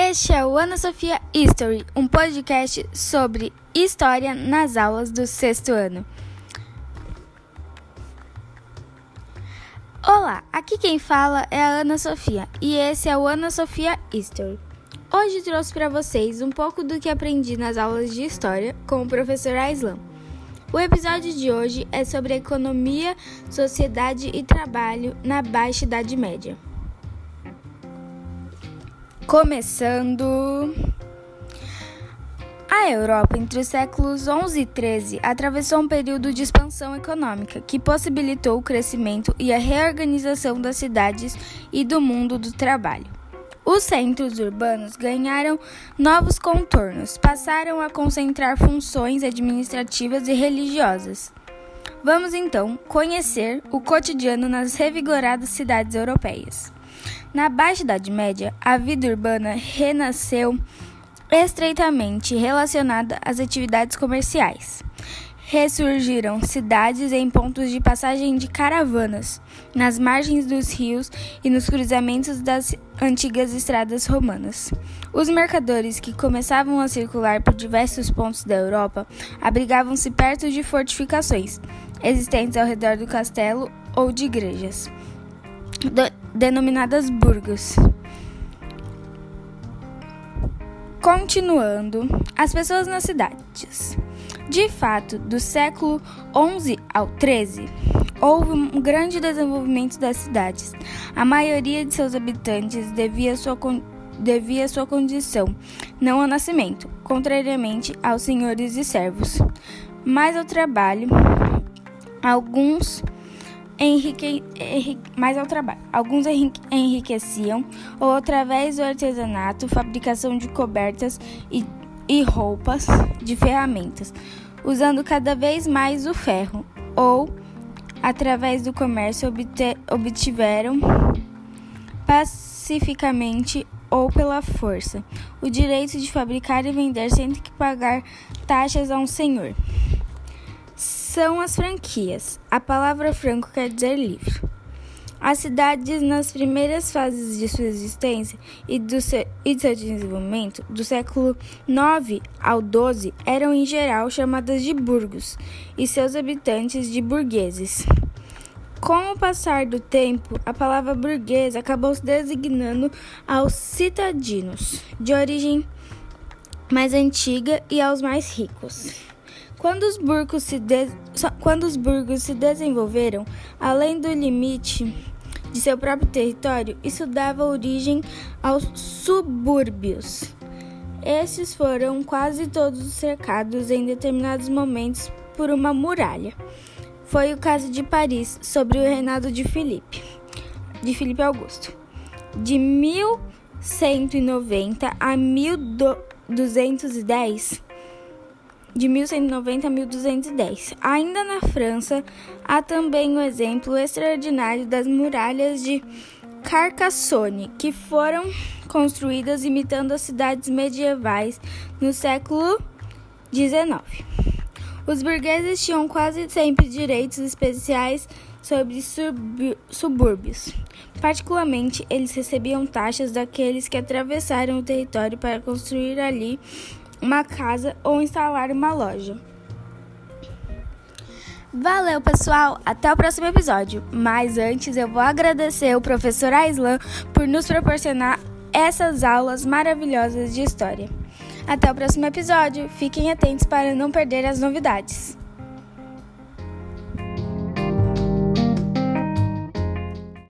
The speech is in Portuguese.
Este é o Ana Sofia History, um podcast sobre história nas aulas do sexto ano. Olá, aqui quem fala é a Ana Sofia e esse é o Ana Sofia History. Hoje trouxe para vocês um pouco do que aprendi nas aulas de história com o professor Aislan. O episódio de hoje é sobre economia, sociedade e trabalho na Baixa Idade Média. Começando. A Europa, entre os séculos 11 e 13, atravessou um período de expansão econômica que possibilitou o crescimento e a reorganização das cidades e do mundo do trabalho. Os centros urbanos ganharam novos contornos, passaram a concentrar funções administrativas e religiosas. Vamos então conhecer o cotidiano nas revigoradas cidades europeias. Na Baixa Idade Média, a vida urbana renasceu estreitamente relacionada às atividades comerciais. Ressurgiram cidades em pontos de passagem de caravanas, nas margens dos rios e nos cruzamentos das antigas estradas romanas. Os mercadores que começavam a circular por diversos pontos da Europa abrigavam-se perto de fortificações existentes ao redor do castelo ou de igrejas denominadas burgos. Continuando, as pessoas nas cidades. De fato, do século 11 ao 13, houve um grande desenvolvimento das cidades. A maioria de seus habitantes devia sua, devia sua condição, não ao nascimento, contrariamente aos senhores e servos, mas ao trabalho. Alguns enrique, enrique, ao trabalho. Alguns enriqueciam, ou através do artesanato, fabricação de cobertas e, e roupas, de ferramentas, usando cada vez mais o ferro, ou através do comércio obtiveram pacificamente ou pela força o direito de fabricar e vender sem que pagar taxas a um senhor são as franquias. A palavra franco quer dizer livre. As cidades, nas primeiras fases de sua existência e, do seu, e de seu desenvolvimento, do século IX ao XII, eram em geral chamadas de burgos e seus habitantes de burgueses. Com o passar do tempo, a palavra burguês acabou se designando aos citadinos de origem mais antiga e aos mais ricos. Quando os, burgos se de... Quando os burgos se desenvolveram além do limite de seu próprio território, isso dava origem aos subúrbios. Esses foram quase todos cercados em determinados momentos por uma muralha. Foi o caso de Paris sobre o reinado de Filipe, de Filipe Augusto. De 1190 a 1210, de 1190 a 1210. Ainda na França, há também o exemplo extraordinário das muralhas de Carcassonne, que foram construídas imitando as cidades medievais no século XIX. Os burgueses tinham quase sempre direitos especiais sobre subúrbios. Particularmente, eles recebiam taxas daqueles que atravessaram o território para construir ali uma casa ou instalar uma loja. Valeu, pessoal! Até o próximo episódio. Mas antes, eu vou agradecer o professor Aislan por nos proporcionar essas aulas maravilhosas de história. Até o próximo episódio. Fiquem atentos para não perder as novidades.